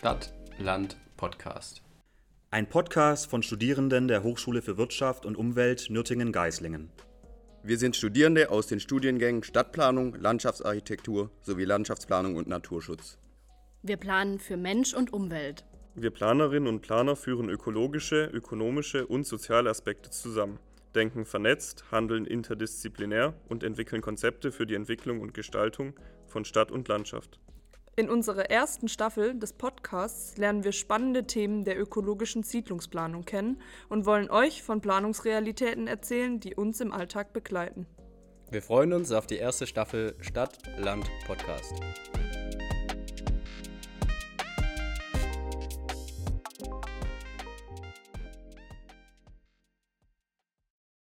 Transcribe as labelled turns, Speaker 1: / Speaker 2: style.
Speaker 1: Stadt, Land, Podcast.
Speaker 2: Ein Podcast von Studierenden der Hochschule für Wirtschaft und Umwelt Nürtingen-Geislingen.
Speaker 3: Wir sind Studierende aus den Studiengängen Stadtplanung, Landschaftsarchitektur sowie Landschaftsplanung und Naturschutz.
Speaker 4: Wir planen für Mensch und Umwelt.
Speaker 5: Wir Planerinnen und Planer führen ökologische, ökonomische und soziale Aspekte zusammen, denken vernetzt, handeln interdisziplinär und entwickeln Konzepte für die Entwicklung und Gestaltung von Stadt und Landschaft.
Speaker 6: In unserer ersten Staffel des Podcasts lernen wir spannende Themen der ökologischen Siedlungsplanung kennen und wollen euch von Planungsrealitäten erzählen, die uns im Alltag begleiten.
Speaker 1: Wir freuen uns auf die erste Staffel Stadt, Land, Podcast.